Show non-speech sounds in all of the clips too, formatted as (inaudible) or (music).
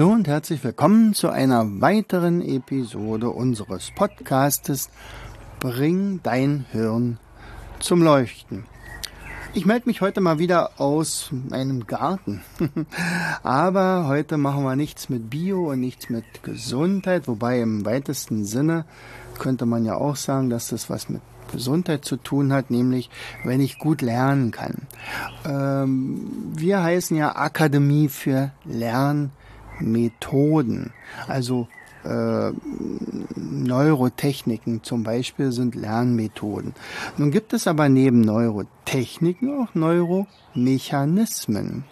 Hallo und herzlich willkommen zu einer weiteren Episode unseres Podcastes Bring dein Hirn zum Leuchten. Ich melde mich heute mal wieder aus meinem Garten. (laughs) Aber heute machen wir nichts mit Bio und nichts mit Gesundheit, wobei im weitesten Sinne könnte man ja auch sagen, dass das was mit Gesundheit zu tun hat, nämlich wenn ich gut lernen kann. Ähm, wir heißen ja Akademie für Lernmethoden. Methoden. Also äh, Neurotechniken zum Beispiel sind Lernmethoden. Nun gibt es aber neben Neurotechniken auch Neuromechanismen.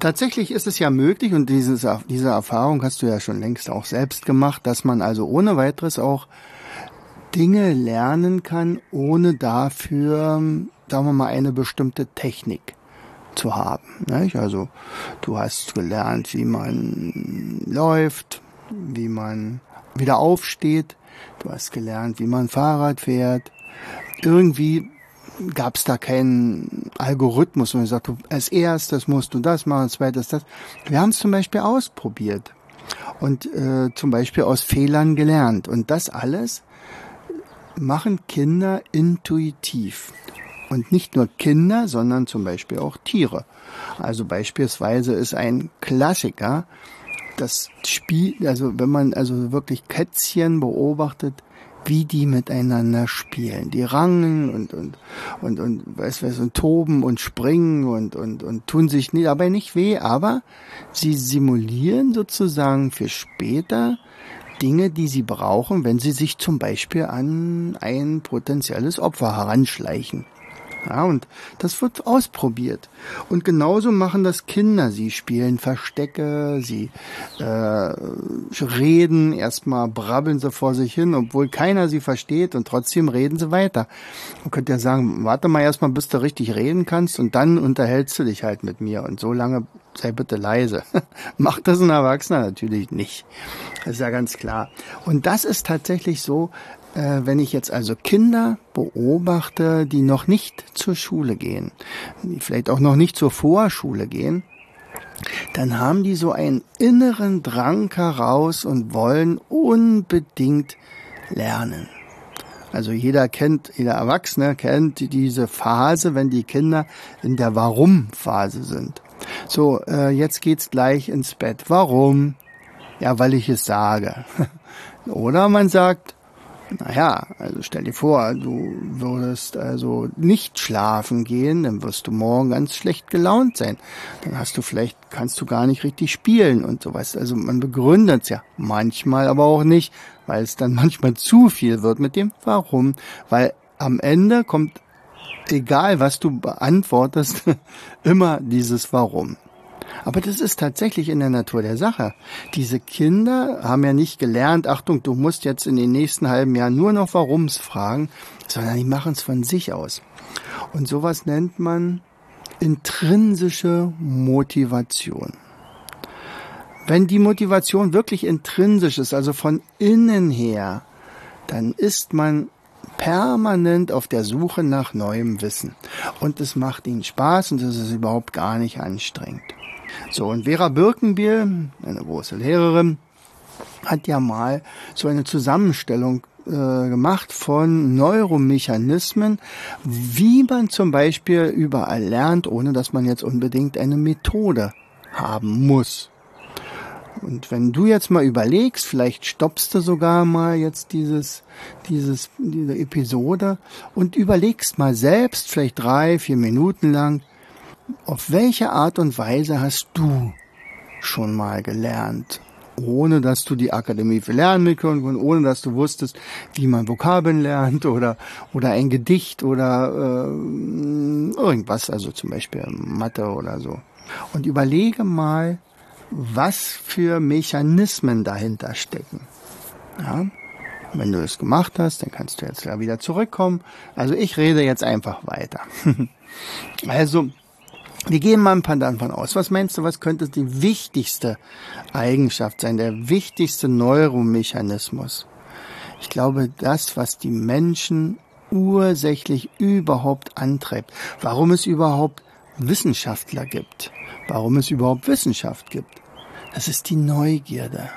Tatsächlich ist es ja möglich, und dieses, diese Erfahrung hast du ja schon längst auch selbst gemacht, dass man also ohne weiteres auch Dinge lernen kann, ohne dafür, sagen wir mal, eine bestimmte Technik zu haben. Nicht? Also du hast gelernt, wie man läuft, wie man wieder aufsteht, du hast gelernt, wie man Fahrrad fährt. Irgendwie gab es da keinen Algorithmus, wo man sagt, als erstes musst du das machen, als zweites das. Wir haben es zum Beispiel ausprobiert und äh, zum Beispiel aus Fehlern gelernt. Und das alles machen Kinder intuitiv. Und nicht nur Kinder, sondern zum Beispiel auch Tiere. Also beispielsweise ist ein Klassiker das Spiel, also wenn man also wirklich Kätzchen beobachtet, wie die miteinander spielen. Die rangen und, und, und, und, weiß was, und toben und springen und, und, und tun sich nie, dabei nicht weh, aber sie simulieren sozusagen für später Dinge, die sie brauchen, wenn sie sich zum Beispiel an ein potenzielles Opfer heranschleichen. Ja, und das wird ausprobiert. Und genauso machen das Kinder. Sie spielen Verstecke, sie äh, reden, erstmal brabbeln sie vor sich hin, obwohl keiner sie versteht und trotzdem reden sie weiter. Man könnte ja sagen, warte mal erstmal, bis du richtig reden kannst und dann unterhältst du dich halt mit mir. Und so lange sei bitte leise. (laughs) Macht das ein Erwachsener natürlich nicht. Das ist ja ganz klar. Und das ist tatsächlich so, wenn ich jetzt also Kinder beobachte, die noch nicht zur Schule gehen, die vielleicht auch noch nicht zur Vorschule gehen, dann haben die so einen inneren Drang heraus und wollen unbedingt lernen. Also jeder kennt, jeder Erwachsene kennt diese Phase, wenn die Kinder in der Warum-Phase sind. So, äh, jetzt geht's gleich ins Bett. Warum? Ja, weil ich es sage. (laughs) Oder man sagt, naja, also stell dir vor, du würdest also nicht schlafen gehen, dann wirst du morgen ganz schlecht gelaunt sein. Dann hast du vielleicht, kannst du gar nicht richtig spielen und sowas. Also man begründet es ja manchmal, aber auch nicht, weil es dann (laughs) manchmal zu viel wird mit dem Warum. Weil am Ende kommt, egal was du beantwortest, (laughs) immer dieses Warum. Aber das ist tatsächlich in der Natur der Sache. Diese Kinder haben ja nicht gelernt, Achtung, du musst jetzt in den nächsten halben Jahren nur noch Warums fragen, sondern die machen es von sich aus. Und sowas nennt man intrinsische Motivation. Wenn die Motivation wirklich intrinsisch ist, also von innen her, dann ist man permanent auf der Suche nach neuem Wissen. Und es macht ihnen Spaß und es ist überhaupt gar nicht anstrengend. So, und Vera Birkenbiel, eine große Lehrerin, hat ja mal so eine Zusammenstellung äh, gemacht von Neuromechanismen, wie man zum Beispiel überall lernt, ohne dass man jetzt unbedingt eine Methode haben muss. Und wenn du jetzt mal überlegst, vielleicht stoppst du sogar mal jetzt dieses, dieses, diese Episode und überlegst mal selbst, vielleicht drei, vier Minuten lang, auf welche Art und Weise hast du schon mal gelernt? Ohne dass du die Akademie für Lernmethoden und ohne dass du wusstest, wie man Vokabeln lernt oder, oder ein Gedicht oder äh, irgendwas, also zum Beispiel Mathe oder so. Und überlege mal, was für Mechanismen dahinter stecken. Ja? Wenn du es gemacht hast, dann kannst du jetzt wieder zurückkommen. Also ich rede jetzt einfach weiter. (laughs) also, wir gehen mal ein paar davon aus. Was meinst du, was könnte die wichtigste Eigenschaft sein, der wichtigste Neuromechanismus? Ich glaube, das, was die Menschen ursächlich überhaupt antreibt, warum es überhaupt Wissenschaftler gibt, warum es überhaupt Wissenschaft gibt, das ist die Neugierde.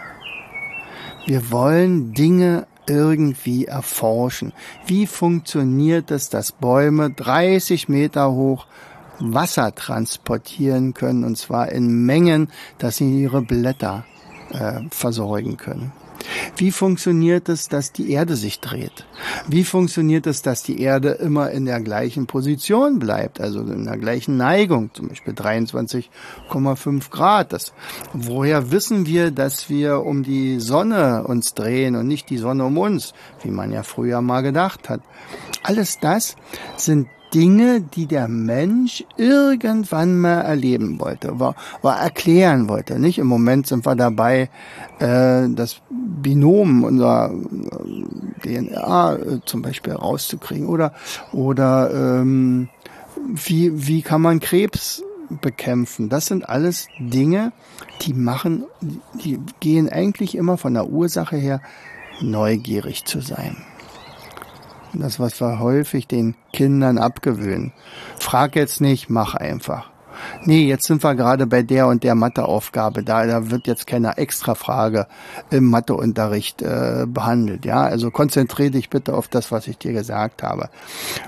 Wir wollen Dinge irgendwie erforschen. Wie funktioniert es, dass Bäume 30 Meter hoch Wasser transportieren können, und zwar in Mengen, dass sie ihre Blätter äh, versorgen können? Wie funktioniert es, dass die Erde sich dreht? Wie funktioniert es, dass die Erde immer in der gleichen Position bleibt, also in der gleichen Neigung, zum Beispiel 23,5 Grad? Das, woher wissen wir, dass wir um die Sonne uns drehen und nicht die Sonne um uns, wie man ja früher mal gedacht hat? Alles das sind Dinge, die der Mensch irgendwann mal erleben wollte, war, war erklären wollte. Nicht im Moment sind wir dabei, äh, das Binom unserer äh, DNA äh, zum Beispiel rauszukriegen oder oder ähm, wie wie kann man Krebs bekämpfen? Das sind alles Dinge, die machen, die gehen eigentlich immer von der Ursache her, neugierig zu sein. Das, was wir häufig den Kindern abgewöhnen. Frag jetzt nicht, mach einfach. Nee, jetzt sind wir gerade bei der und der Matheaufgabe. Da, da wird jetzt keine Extrafrage im Matheunterricht äh, behandelt. Ja, also konzentriere dich bitte auf das, was ich dir gesagt habe.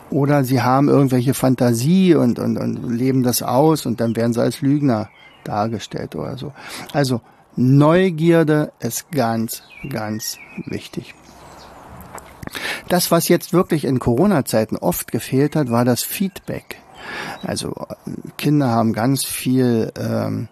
Oder sie haben irgendwelche Fantasie und, und, und leben das aus und dann werden sie als Lügner dargestellt oder so. Also Neugierde ist ganz, ganz wichtig. Das, was jetzt wirklich in Corona-Zeiten oft gefehlt hat, war das Feedback. Also Kinder haben ganz viel ähm,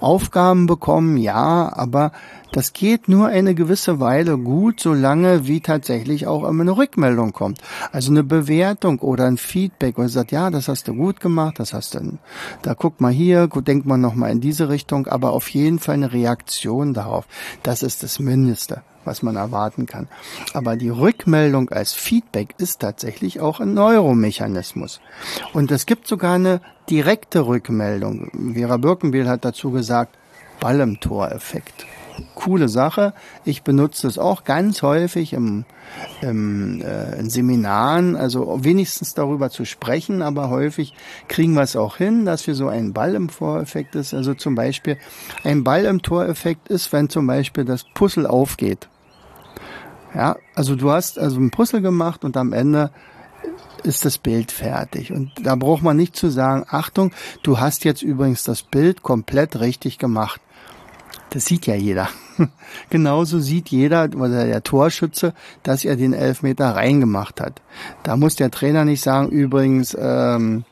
Aufgaben bekommen, ja, aber das geht nur eine gewisse Weile gut, solange wie tatsächlich auch immer eine Rückmeldung kommt. Also eine Bewertung oder ein Feedback und sagt, ja, das hast du gut gemacht, das hast du, da guck mal hier, denk mal nochmal in diese Richtung, aber auf jeden Fall eine Reaktion darauf. Das ist das Mindeste was man erwarten kann. Aber die Rückmeldung als Feedback ist tatsächlich auch ein Neuromechanismus. Und es gibt sogar eine direkte Rückmeldung. Vera Birkenbiel hat dazu gesagt, Ball im Tor-Effekt coole Sache. Ich benutze es auch ganz häufig im, im, äh, in Seminaren, also wenigstens darüber zu sprechen, aber häufig kriegen wir es auch hin, dass wir so einen Ball im Toreffekt ist. Also zum Beispiel ein Ball im Toreffekt ist, wenn zum Beispiel das Puzzle aufgeht. Ja, also du hast also ein Puzzle gemacht und am Ende ist das Bild fertig. Und da braucht man nicht zu sagen, Achtung, du hast jetzt übrigens das Bild komplett richtig gemacht. Das sieht ja jeder. (laughs) Genauso sieht jeder oder der Torschütze, dass er den Elfmeter reingemacht hat. Da muss der Trainer nicht sagen, übrigens, ähm,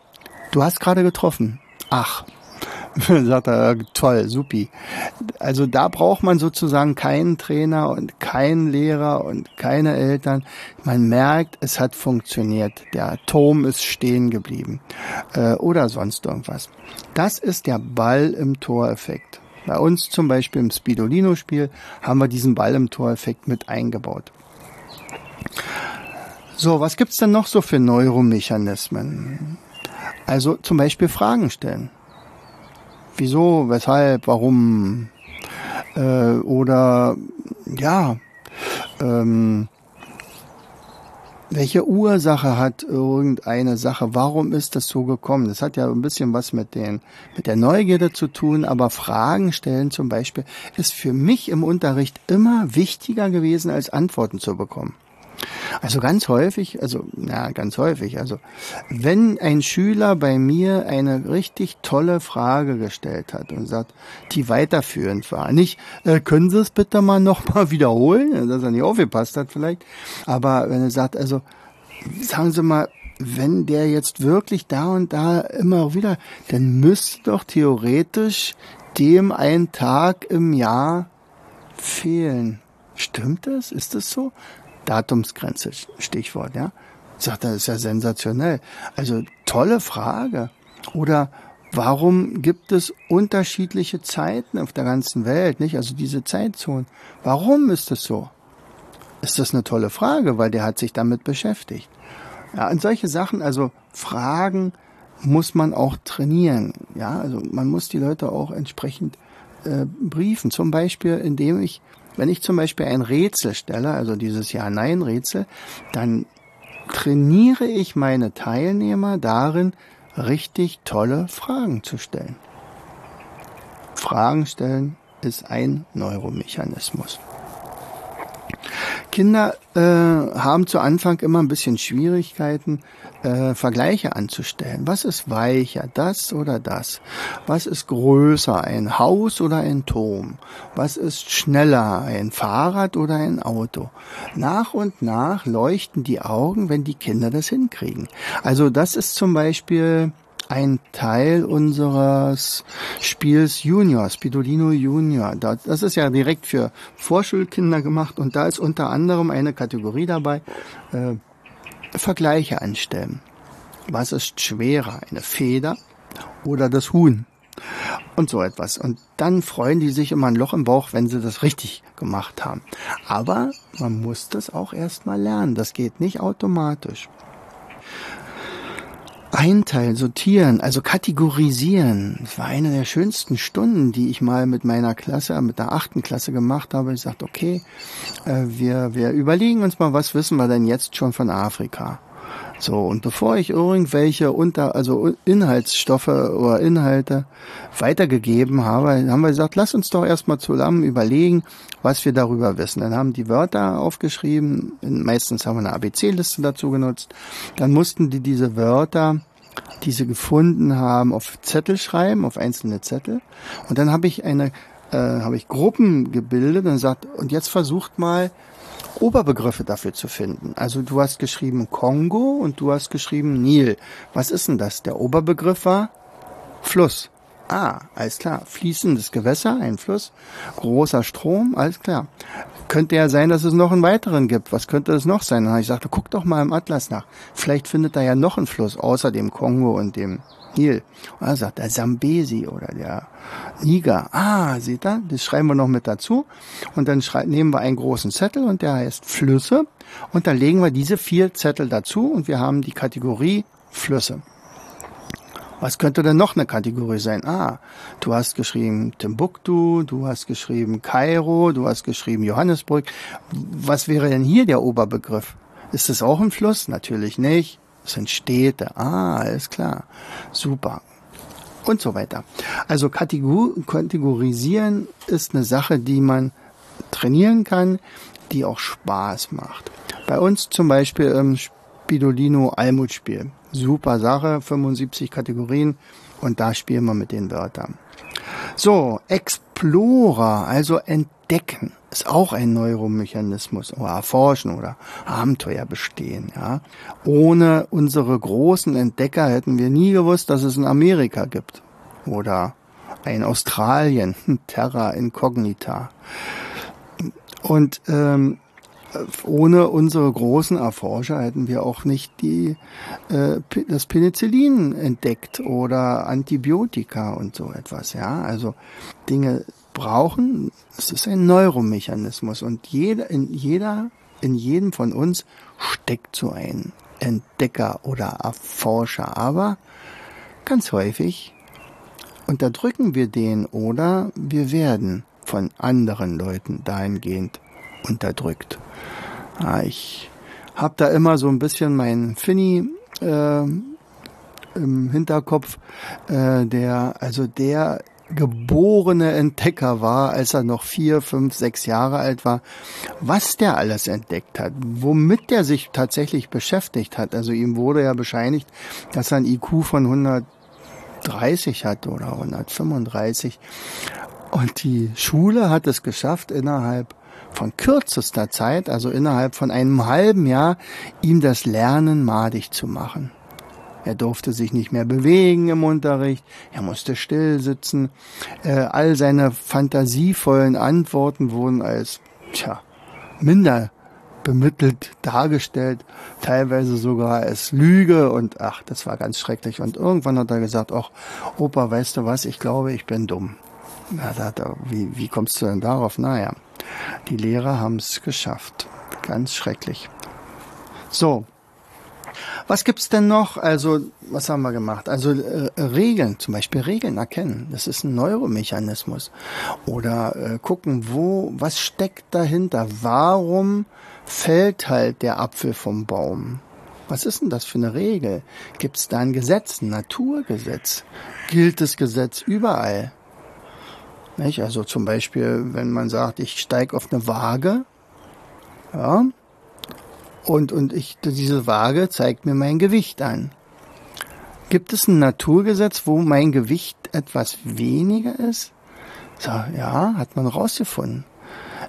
du hast gerade getroffen. Ach, (laughs) sagt er, toll, supi. Also da braucht man sozusagen keinen Trainer und keinen Lehrer und keine Eltern. Man merkt, es hat funktioniert. Der Turm ist stehen geblieben äh, oder sonst irgendwas. Das ist der Ball im Toreffekt. Bei uns zum Beispiel im Spidolino-Spiel haben wir diesen Ball im Toreffekt mit eingebaut. So, was gibt's denn noch so für Neuromechanismen? Also zum Beispiel Fragen stellen. Wieso, weshalb, warum? Äh, oder ja, ähm, welche Ursache hat irgendeine Sache? Warum ist das so gekommen? Das hat ja ein bisschen was mit den, mit der Neugierde zu tun, aber Fragen stellen zum Beispiel ist für mich im Unterricht immer wichtiger gewesen, als Antworten zu bekommen. Also ganz häufig, also ja, ganz häufig, also wenn ein Schüler bei mir eine richtig tolle Frage gestellt hat und sagt, die weiterführend war, nicht, äh, können Sie es bitte mal nochmal wiederholen, dass er nicht aufgepasst hat vielleicht, aber wenn er sagt, also sagen Sie mal, wenn der jetzt wirklich da und da immer wieder, dann müsste doch theoretisch dem ein Tag im Jahr fehlen. Stimmt das? Ist das so? Datumsgrenze, Stichwort, ja. Sagt er, ist ja sensationell. Also tolle Frage. Oder Warum gibt es unterschiedliche Zeiten auf der ganzen Welt, nicht? Also diese Zeitzonen. Warum ist das so? Ist das eine tolle Frage, weil der hat sich damit beschäftigt. Ja, und solche Sachen, also Fragen muss man auch trainieren. Ja, also man muss die Leute auch entsprechend äh, briefen. Zum Beispiel, indem ich, wenn ich zum Beispiel ein Rätsel stelle, also dieses Ja-Nein-Rätsel, dann trainiere ich meine Teilnehmer darin, richtig tolle Fragen zu stellen. Fragen stellen ist ein Neuromechanismus. Kinder äh, haben zu Anfang immer ein bisschen Schwierigkeiten, äh, Vergleiche anzustellen. Was ist weicher, das oder das? Was ist größer, ein Haus oder ein Turm? Was ist schneller, ein Fahrrad oder ein Auto? Nach und nach leuchten die Augen, wenn die Kinder das hinkriegen. Also das ist zum Beispiel ein Teil unseres Spiels Junior, Spidolino Junior. Das ist ja direkt für Vorschulkinder gemacht und da ist unter anderem eine Kategorie dabei, äh, Vergleiche anstellen. Was ist schwerer, eine Feder oder das Huhn? Und so etwas. Und dann freuen die sich immer ein Loch im Bauch, wenn sie das richtig gemacht haben. Aber man muss das auch erstmal lernen. Das geht nicht automatisch einteilen, sortieren, also kategorisieren. Das war eine der schönsten Stunden, die ich mal mit meiner Klasse, mit der achten Klasse gemacht habe. Ich sagte, okay, äh, wir, wir überlegen uns mal, was wissen wir denn jetzt schon von Afrika? So, und bevor ich irgendwelche unter, also Inhaltsstoffe oder Inhalte weitergegeben habe, haben wir gesagt, lass uns doch erstmal zusammen überlegen, was wir darüber wissen. Dann haben die Wörter aufgeschrieben, meistens haben wir eine ABC-Liste dazu genutzt. Dann mussten die diese Wörter, die sie gefunden haben, auf Zettel schreiben, auf einzelne Zettel. Und dann habe ich eine, äh, habe ich Gruppen gebildet und gesagt, und jetzt versucht mal, Oberbegriffe dafür zu finden. Also du hast geschrieben Kongo und du hast geschrieben Nil. Was ist denn das? Der Oberbegriff war Fluss. Ah, alles klar. Fließendes Gewässer, ein Fluss, großer Strom, alles klar. Könnte ja sein, dass es noch einen weiteren gibt. Was könnte es noch sein? Dann habe ich gesagt, guck doch mal im Atlas nach. Vielleicht findet da ja noch einen Fluss außer dem Kongo und dem Nil. Und er sagt, der Sambesi oder der Niger. Ah, seht ihr, das schreiben wir noch mit dazu. Und dann nehmen wir einen großen Zettel und der heißt Flüsse. Und da legen wir diese vier Zettel dazu und wir haben die Kategorie Flüsse. Was könnte denn noch eine Kategorie sein? Ah, du hast geschrieben Timbuktu, du hast geschrieben Kairo, du hast geschrieben Johannesburg. Was wäre denn hier der Oberbegriff? Ist es auch ein Fluss? Natürlich nicht. Sind Städte. Ah, alles klar. Super. Und so weiter. Also kategorisieren ist eine Sache, die man trainieren kann, die auch Spaß macht. Bei uns zum Beispiel im Spidolino Almut-Spiel. Super Sache, 75 Kategorien und da spielen wir mit den Wörtern. So, Explorer, also entdecken ist auch ein Neuromechanismus oder erforschen oder Abenteuer bestehen, ja. Ohne unsere großen Entdecker hätten wir nie gewusst, dass es ein Amerika gibt oder ein Australien, (laughs) Terra Incognita. Und ähm, ohne unsere großen Erforscher hätten wir auch nicht die, äh, das Penicillin entdeckt oder Antibiotika und so etwas. Ja, also Dinge brauchen. Es ist ein Neuromechanismus und jeder, in jeder, in jedem von uns steckt so ein Entdecker oder Erforscher. Aber ganz häufig unterdrücken wir den oder wir werden von anderen Leuten dahingehend unterdrückt. Ich habe da immer so ein bisschen mein Finny äh, im Hinterkopf, äh, der also der geborene Entdecker war, als er noch vier, fünf, sechs Jahre alt war, was der alles entdeckt hat, womit der sich tatsächlich beschäftigt hat. Also ihm wurde ja bescheinigt, dass er ein IQ von 130 hat oder 135. Und die Schule hat es geschafft, innerhalb von kürzester Zeit, also innerhalb von einem halben Jahr, ihm das Lernen madig zu machen. Er durfte sich nicht mehr bewegen im Unterricht, er musste still sitzen. Äh, all seine fantasievollen Antworten wurden als tja, minder bemittelt dargestellt, teilweise sogar als Lüge und ach, das war ganz schrecklich. Und irgendwann hat er gesagt, ach, Opa, weißt du was, ich glaube, ich bin dumm. Na, da, da, wie, wie kommst du denn darauf? Naja, die Lehrer haben es geschafft. Ganz schrecklich. So, was gibt's denn noch? Also, was haben wir gemacht? Also äh, Regeln, zum Beispiel Regeln erkennen. Das ist ein Neuromechanismus. Oder äh, gucken, wo, was steckt dahinter? Warum fällt halt der Apfel vom Baum? Was ist denn das für eine Regel? Gibt's da ein Gesetz, ein Naturgesetz? Gilt das Gesetz überall? Nicht? Also zum Beispiel, wenn man sagt, ich steige auf eine Waage, ja, und, und ich, diese Waage zeigt mir mein Gewicht an. Gibt es ein Naturgesetz, wo mein Gewicht etwas weniger ist? So, ja, hat man rausgefunden.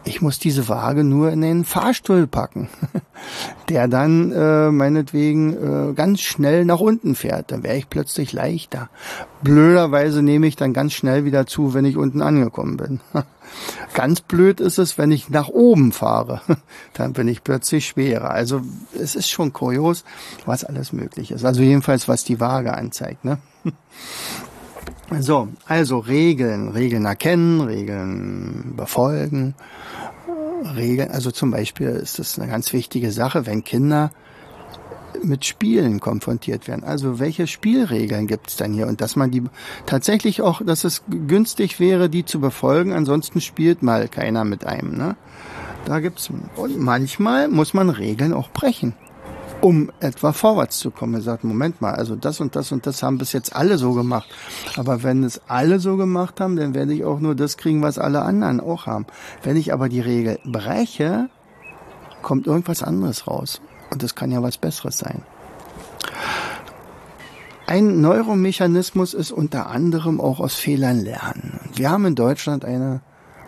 Ich muss diese Waage nur in den Fahrstuhl packen, (laughs) der dann äh, meinetwegen äh, ganz schnell nach unten fährt. Dann wäre ich plötzlich leichter. Blöderweise nehme ich dann ganz schnell wieder zu, wenn ich unten angekommen bin. (laughs) Ganz blöd ist es, wenn ich nach oben fahre. (laughs) Dann bin ich plötzlich schwerer. Also es ist schon kurios, was alles möglich ist. Also jedenfalls, was die Waage anzeigt. Ne? So, also Regeln, Regeln erkennen, Regeln befolgen, Regeln, also zum Beispiel ist das eine ganz wichtige Sache, wenn Kinder mit Spielen konfrontiert werden. Also welche Spielregeln gibt es denn hier? Und dass man die tatsächlich auch, dass es günstig wäre, die zu befolgen, ansonsten spielt mal keiner mit einem. Ne? Da gibt's und manchmal muss man Regeln auch brechen um etwa vorwärts zu kommen. Er sagt, Moment mal, also das und das und das haben bis jetzt alle so gemacht. Aber wenn es alle so gemacht haben, dann werde ich auch nur das kriegen, was alle anderen auch haben. Wenn ich aber die Regel breche, kommt irgendwas anderes raus. Und das kann ja was Besseres sein. Ein Neuromechanismus ist unter anderem auch aus Fehlern lernen. Wir haben in Deutschland eine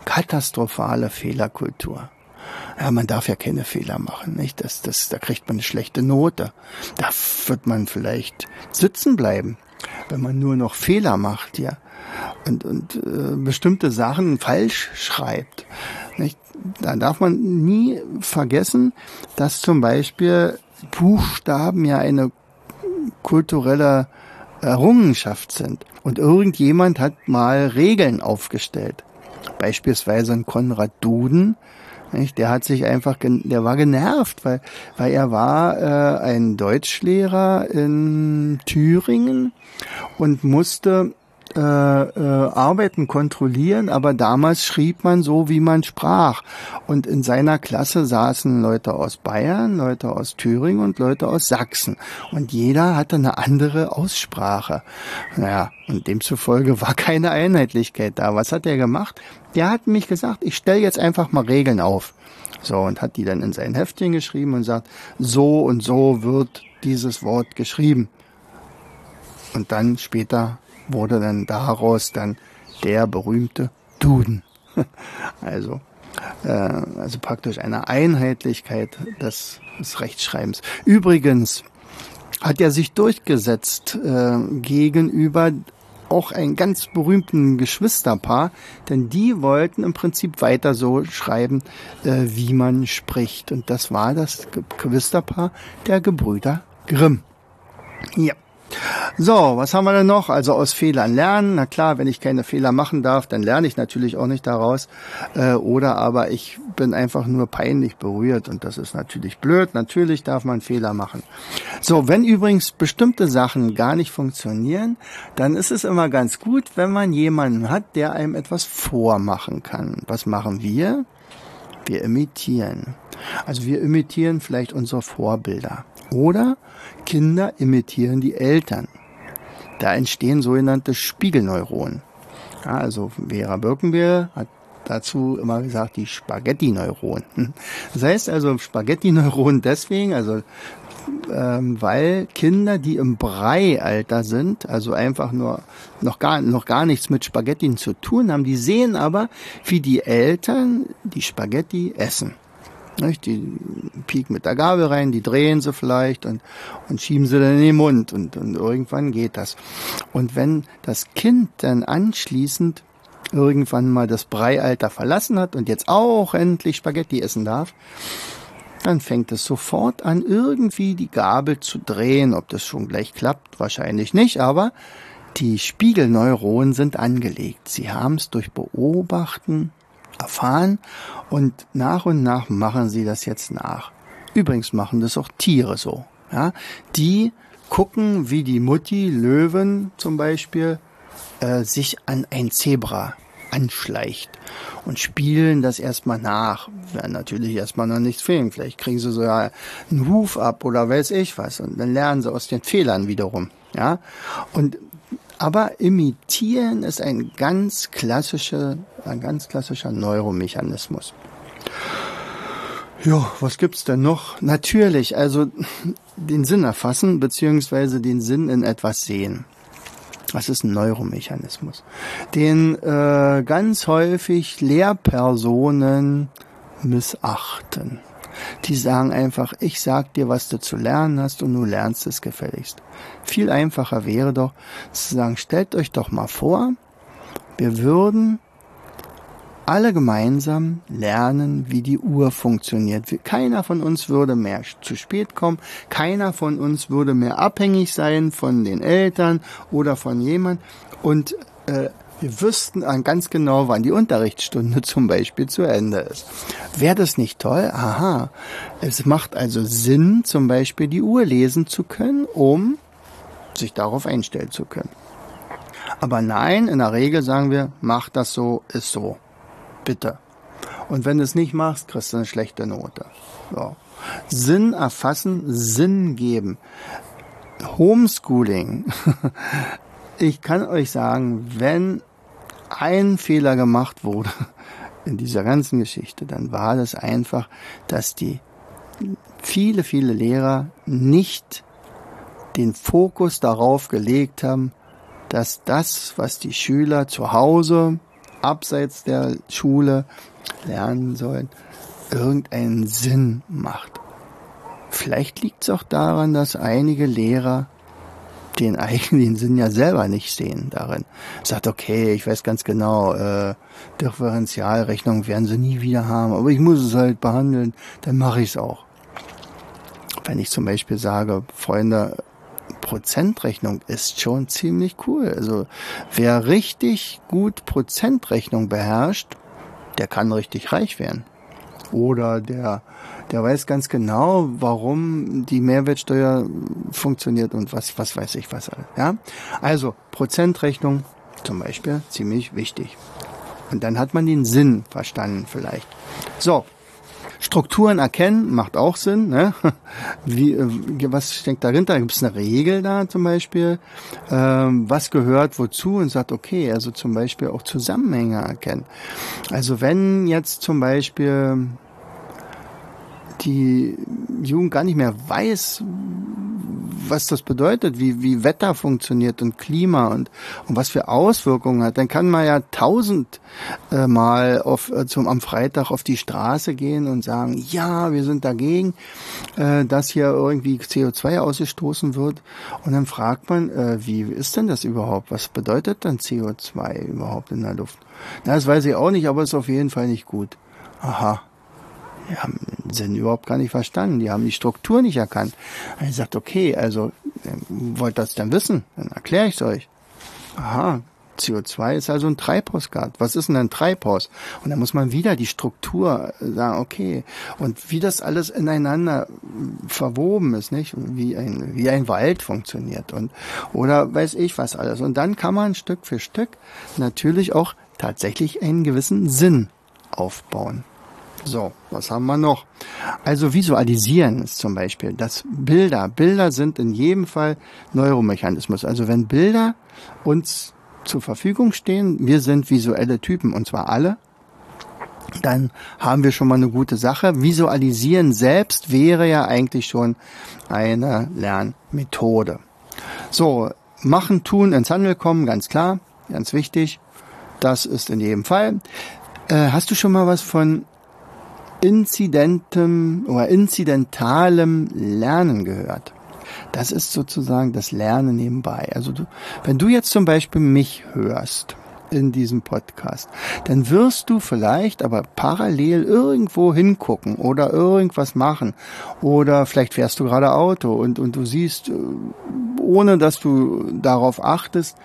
katastrophale Fehlerkultur. Ja, man darf ja keine Fehler machen, nicht? Das, das, da kriegt man eine schlechte Note. Da wird man vielleicht sitzen bleiben, wenn man nur noch Fehler macht, ja. Und, und äh, bestimmte Sachen falsch schreibt. Nicht? Da darf man nie vergessen, dass zum Beispiel Buchstaben ja eine kulturelle Errungenschaft sind. Und irgendjemand hat mal Regeln aufgestellt. Beispielsweise ein Konrad Duden nicht? Der hat sich einfach, der war genervt, weil, weil er war äh, ein Deutschlehrer in Thüringen und musste äh, äh, Arbeiten kontrollieren, aber damals schrieb man so, wie man sprach. Und in seiner Klasse saßen Leute aus Bayern, Leute aus Thüringen und Leute aus Sachsen. Und jeder hatte eine andere Aussprache. Naja, und demzufolge war keine Einheitlichkeit da. Was hat er gemacht? Der hat mich gesagt, ich stelle jetzt einfach mal Regeln auf. So, und hat die dann in sein Heftchen geschrieben und sagt, so und so wird dieses Wort geschrieben. Und dann später wurde dann daraus dann der berühmte Duden. (laughs) Also, äh, also praktisch eine Einheitlichkeit des, des Rechtschreibens. Übrigens hat er sich durchgesetzt äh, gegenüber auch einen ganz berühmten Geschwisterpaar, denn die wollten im Prinzip weiter so schreiben, äh, wie man spricht. Und das war das Geschwisterpaar der Gebrüder Grimm. Ja. So, was haben wir denn noch? Also aus Fehlern lernen. Na klar, wenn ich keine Fehler machen darf, dann lerne ich natürlich auch nicht daraus. Äh, oder aber ich bin einfach nur peinlich berührt und das ist natürlich blöd. Natürlich darf man Fehler machen. So, wenn übrigens bestimmte Sachen gar nicht funktionieren, dann ist es immer ganz gut, wenn man jemanden hat, der einem etwas vormachen kann. Was machen wir? Wir imitieren. Also wir imitieren vielleicht unsere Vorbilder. Oder Kinder imitieren die Eltern. Da entstehen sogenannte Spiegelneuronen. Ja, also Vera Birkenbeer hat dazu immer gesagt, die Spaghetti-Neuronen. (laughs) Das heißt also Spaghetti-Neuronen deswegen, also ähm, weil Kinder, die im Brei-Alter sind, also einfach nur noch gar, noch gar nichts mit Spaghetti zu tun haben, die sehen aber, wie die Eltern die Spaghetti essen. Nicht? Die pieken mit der Gabel rein, die drehen sie vielleicht und, und schieben sie dann in den Mund und, und irgendwann geht das. Und wenn das Kind dann anschließend irgendwann mal das Breialter verlassen hat und jetzt auch endlich Spaghetti essen darf, dann fängt es sofort an, irgendwie die Gabel zu drehen. Ob das schon gleich klappt, wahrscheinlich nicht, aber die Spiegelneuronen sind angelegt. Sie haben es durch Beobachten erfahren und nach und nach machen sie das jetzt nach. Übrigens machen das auch Tiere so. Ja? Die gucken, wie die Mutti Löwen zum Beispiel äh, sich an ein Zebra anschleicht und spielen das erstmal nach. Werden natürlich erstmal noch nichts fehlen. Vielleicht kriegen sie so ja einen Huf ab oder weiß ich was. Und dann lernen sie aus den Fehlern wiederum. Ja. Und aber imitieren ist ein ganz klassischer, ein ganz klassischer Neuromechanismus. Ja, was gibt's denn noch? Natürlich, also (laughs) den Sinn erfassen beziehungsweise den Sinn in etwas sehen. Das ist ein Neuromechanismus, den äh, ganz häufig Lehrpersonen missachten. Die sagen einfach, ich sag dir, was du zu lernen hast und du lernst es gefälligst. Viel einfacher wäre doch zu sagen, stellt euch doch mal vor, wir würden alle gemeinsam lernen, wie die Uhr funktioniert. Keiner von uns würde mehr zu spät kommen, keiner von uns würde mehr abhängig sein von den Eltern oder von jemand und äh, wir wüssten ganz genau, wann die Unterrichtsstunde (laughs) zum Beispiel zu Ende ist. Wäre das nicht toll? Aha. Es macht also Sinn, zum Beispiel die Uhr lesen zu können, um sich darauf einstellen zu können. Aber nein, in der Regel sagen wir, mach das so, ist so bitte. Und wenn du es nicht machst, kriegst du eine schlechte Note. So. Sinn erfassen, Sinn geben. Homeschooling. (laughs) Ich kann euch sagen, wenn ein Fehler gemacht wurde (laughs) in dieser ganzen Geschichte, dann war das einfach, dass die viele, viele Lehrer nicht den Fokus darauf gelegt haben, dass das, was die Schüler zu Hause abseits der Schule lernen sollen, irgendeinen Sinn macht. Vielleicht liegt es auch daran, dass einige Lehrer den eigenen (laughs) Sinn ja selber nicht sehen darin. Sagt, okay, ich weiß ganz genau, äh, Differentialrechnung werden sie nie wieder haben, aber ich muss es halt behandeln, dann mache ich es auch. Wenn ich zum Beispiel sage, Freunde, Prozentrechnung ist schon ziemlich cool. Also wer richtig gut Prozentrechnung beherrscht, der kann richtig reich werden. Oder der, der weiß ganz genau, warum die Mehrwertsteuer funktioniert und was, was weiß ich was. Ja? Also Prozentrechnung zum Beispiel ziemlich wichtig. Und dann hat man den Sinn verstanden vielleicht. So, Strukturen erkennen macht auch Sinn. Ne? (laughs) Wie, äh, was steckt dahinter? Gibt es eine Regel da zum Beispiel? Ähm, was gehört wozu? Und sagt, okay, also zum Beispiel auch Zusammenhänge erkennen. Also wenn jetzt zum Beispiel die Jugend gar nicht mehr weiß, was das bedeutet, wie, wie Wetter funktioniert und Klima und, und was für Auswirkungen hat, dann kann man ja tausendmal äh, auf, äh, zum, am Freitag auf die Straße gehen und sagen, ja, wir sind dagegen, äh, dass hier irgendwie CO2 ausgestoßen wird. Und dann fragt man, äh, wie ist denn das überhaupt? Was bedeutet dann CO2 überhaupt in der Luft? Na, das weiß ich auch nicht, aber ist auf jeden Fall nicht gut. Aha, die haben Sinn überhaupt gar nicht verstanden. Die haben die Struktur nicht erkannt. Und ich sagte, okay, also wollt das denn wissen? Dann erkläre ich es euch. Aha, CO2 ist also ein Treibhausgas. Was ist denn ein Treibhaus? Und dann muss man wieder die Struktur sagen, okay. Und wie das alles ineinander verwoben ist, nicht? Wie ein, wie ein Wald funktioniert und, oder weiß ich was alles. Und dann kann man Stück für Stück natürlich auch tatsächlich einen gewissen Sinn aufbauen. So, was haben wir noch? Also visualisieren ist zum Beispiel das Bilder. Bilder sind in jedem Fall Neuromechanismus. Also wenn Bilder uns zur Verfügung stehen, wir sind visuelle Typen und zwar alle, dann haben wir schon mal eine gute Sache. Visualisieren selbst wäre ja eigentlich schon eine Lernmethode. So, machen, tun, ins Handel kommen, ganz klar, ganz wichtig. Das ist in jedem Fall. Äh, hast du schon mal was von inzidentem oder inzidentalem Lernen gehört. Das ist sozusagen das Lernen nebenbei. Also du, wenn du jetzt zum Beispiel mich hörst in diesem Podcast, dann wirst du vielleicht aber parallel irgendwo hingucken oder irgendwas machen oder vielleicht fährst du gerade Auto und, und du siehst, äh, ohne dass du darauf achtest,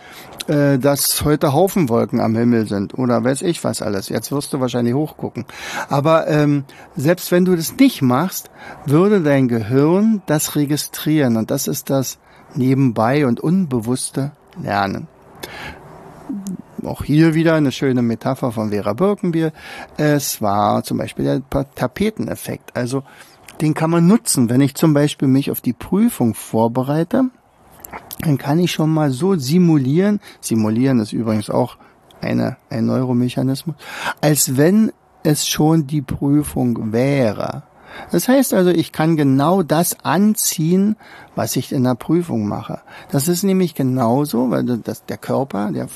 äh, dass heute Haufenwolken am Himmel sind oder weiß ich was alles. Jetzt wirst du wahrscheinlich hochgucken. Aber ähm, selbst wenn du das nicht machst, würde dein Gehirn das registrieren und das ist das nebenbei und unbewusste Lernen auch hier wieder eine schöne Metapher von Vera Birkenbier. Es war zum Beispiel der Tapeteneffekt. Also den kann man nutzen, wenn ich zum Beispiel mich auf die Prüfung vorbereite. Dann kann ich schon mal so simulieren. Simulieren ist übrigens auch eine, ein Neuromechanismus, als wenn es schon die Prüfung wäre. Das heißt also, ich kann genau das anziehen, was ich in der Prüfung mache. Das ist nämlich genauso, weil das, der Körper, der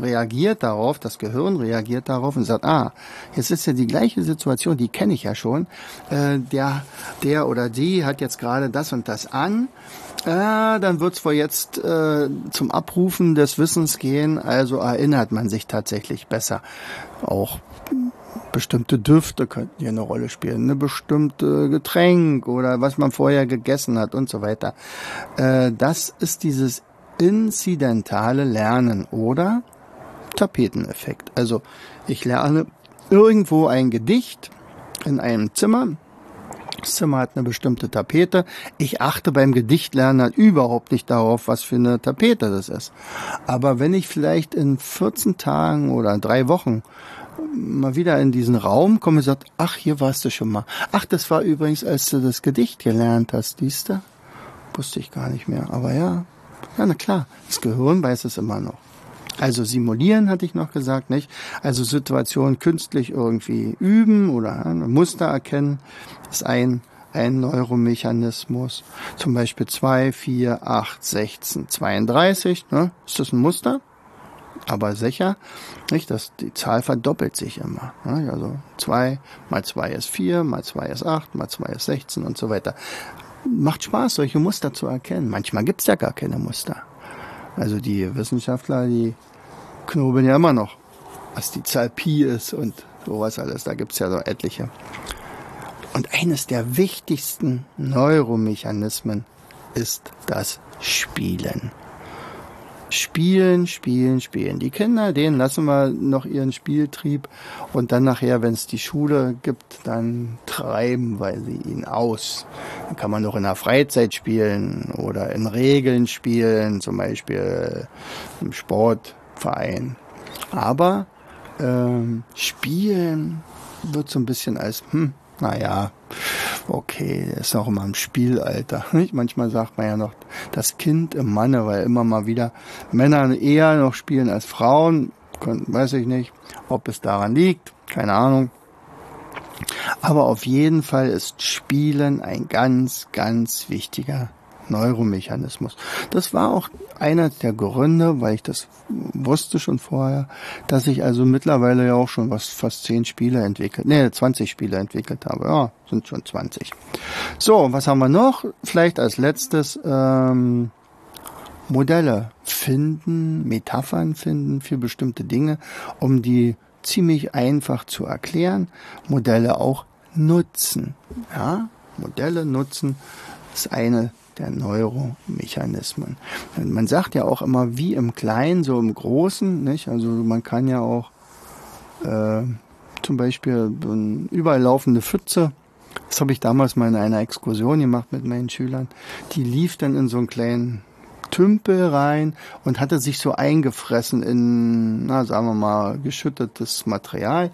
reagiert darauf, das Gehirn reagiert darauf und sagt, ah, jetzt ist ja die gleiche Situation, die kenne ich ja schon. Äh, der, der oder die hat jetzt gerade das und das an. Äh, dann wird's wohl jetzt äh, zum Abrufen des Wissens gehen, also erinnert man sich tatsächlich besser. Auch bestimmte Düfte könnten hier eine Rolle spielen, eine bestimmte Getränk oder was man vorher gegessen hat und so weiter. Äh, das ist dieses inzidentale Lernen oder Tapeteneffekt. Also ich lerne irgendwo ein Gedicht in einem Zimmer. Das Zimmer hat eine bestimmte Tapete. Ich achte beim Gedichtlernen halt überhaupt nicht darauf, was für eine Tapete das ist. Aber wenn ich vielleicht in 14 Tagen oder drei Wochen mal wieder in diesen Raum komme und sagt, ach, hier warst du schon mal. Ach, das war übrigens, als du das Gedicht gelernt hast, siehst du? Wusste ich gar nicht mehr. Aber ja, ja, na klar, das Gehirn weiß es immer noch. Also simulieren hatte ich noch gesagt, nicht? Also Situationen künstlich irgendwie üben oder Muster erkennen ist ein, ein Neuromechanismus. Zum Beispiel 2, 4, 8, 16, 32, ne? Ist das ein Muster? Aber sicher, nicht, dass die Zahl verdoppelt sich immer. Nicht? Also zwei mal zwei ist vier, mal zwei ist acht, mal zwei ist 16 und so weiter. Macht Spaß, solche Muster zu erkennen. Manchmal gibt's ja gar keine Muster. Also die Wissenschaftler, die knobeln ja immer noch, was die Zahl Pi ist und sowas alles. Da gibt's ja so etliche. Und eines der wichtigsten Neuromechanismen ist das Spielen. Spielen, spielen, spielen. Die Kinder, denen lassen wir noch ihren Spieltrieb und dann nachher, wenn es die Schule gibt, dann treiben wir sie ihn aus. Dann kann man noch in der Freizeit spielen oder in Regeln spielen, zum Beispiel im Sportverein. Aber ähm, Spielen wird so ein bisschen als, hm, naja, okay, ist noch immer im Spielalter. (laughs) Manchmal sagt man ja noch das Kind im Manne, weil immer mal wieder Männer eher noch spielen als Frauen. Weiß ich nicht, ob es daran liegt, keine Ahnung. Aber auf jeden Fall ist Spielen ein ganz, ganz wichtiger Neuromechanismus. Das war auch einer der Gründe, weil ich das wusste schon vorher, dass ich also mittlerweile ja auch schon was fast zehn Spiele entwickelt, nee, 20 Spiele entwickelt habe. Ja, sind schon 20. So, was haben wir noch? Vielleicht als letztes ähm, Modelle finden, Metaphern finden für bestimmte Dinge, um die ziemlich einfach zu erklären. Modelle auch nutzen. Ja, Modelle nutzen ist eine der Neuromechanismen. Man sagt ja auch immer, wie im Kleinen, so im Großen, nicht? Also man kann ja auch äh, zum Beispiel eine überall laufende Pfütze, das habe ich damals mal in einer Exkursion gemacht mit meinen Schülern, die lief dann in so einen kleinen Tümpel rein und hatte sich so eingefressen in, na, sagen wir mal, geschüttetes Material.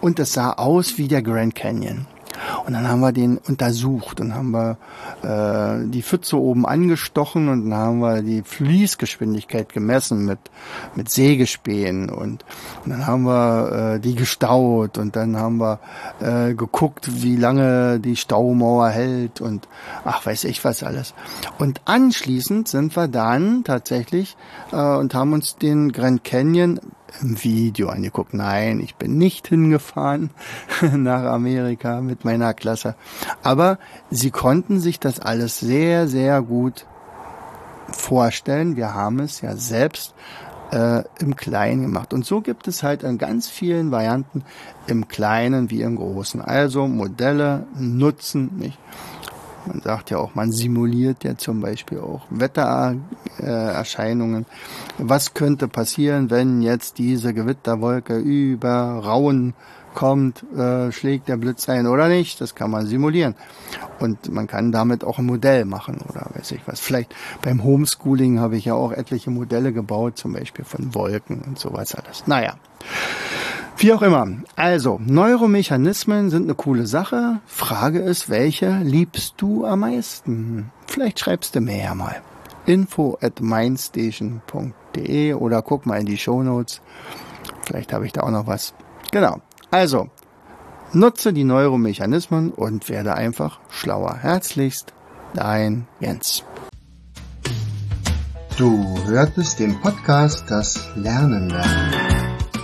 Und es sah aus wie der Grand Canyon. Und dann haben wir den untersucht und haben wir äh, die Pfütze oben angestochen und dann haben wir die Fließgeschwindigkeit gemessen mit, mit Sägespänen und, und dann haben wir äh, die gestaut und dann haben wir äh, geguckt, wie lange die Staumauer hält und ach weiß ich was alles. Und anschließend sind wir dann tatsächlich äh, und haben uns den Grand Canyon im Video angeguckt. Nein, ich bin nicht hingefahren (laughs) nach Amerika mit meiner Klasse. Aber sie konnten sich das alles sehr, sehr gut vorstellen. Wir haben es ja selbst äh, im Kleinen gemacht. Und so gibt es halt in ganz vielen Varianten im Kleinen wie im Großen. Also Modelle nutzen, nicht? Man sagt ja auch, man simuliert ja zum Beispiel auch Wettererscheinungen. Was könnte passieren, wenn jetzt diese Gewitterwolke über Rauen kommt, äh, schlägt der Blitz ein oder nicht? Das kann man simulieren. Und man kann damit auch ein Modell machen oder weiß ich was. Vielleicht beim Homeschooling habe ich ja auch etliche Modelle gebaut, zum Beispiel von Wolken und sowas alles. Naja. Wie auch immer. Also, Neuromechanismen sind eine coole Sache. Frage ist, welche liebst du am meisten? Vielleicht schreibst du mir ja mal. Info at mindstation.de oder guck mal in die Show Notes. Vielleicht habe ich da auch noch was. Genau. Also, nutze die Neuromechanismen und werde einfach schlauer. Herzlichst, dein Jens. Du hörtest den Podcast Das Lernen lernen.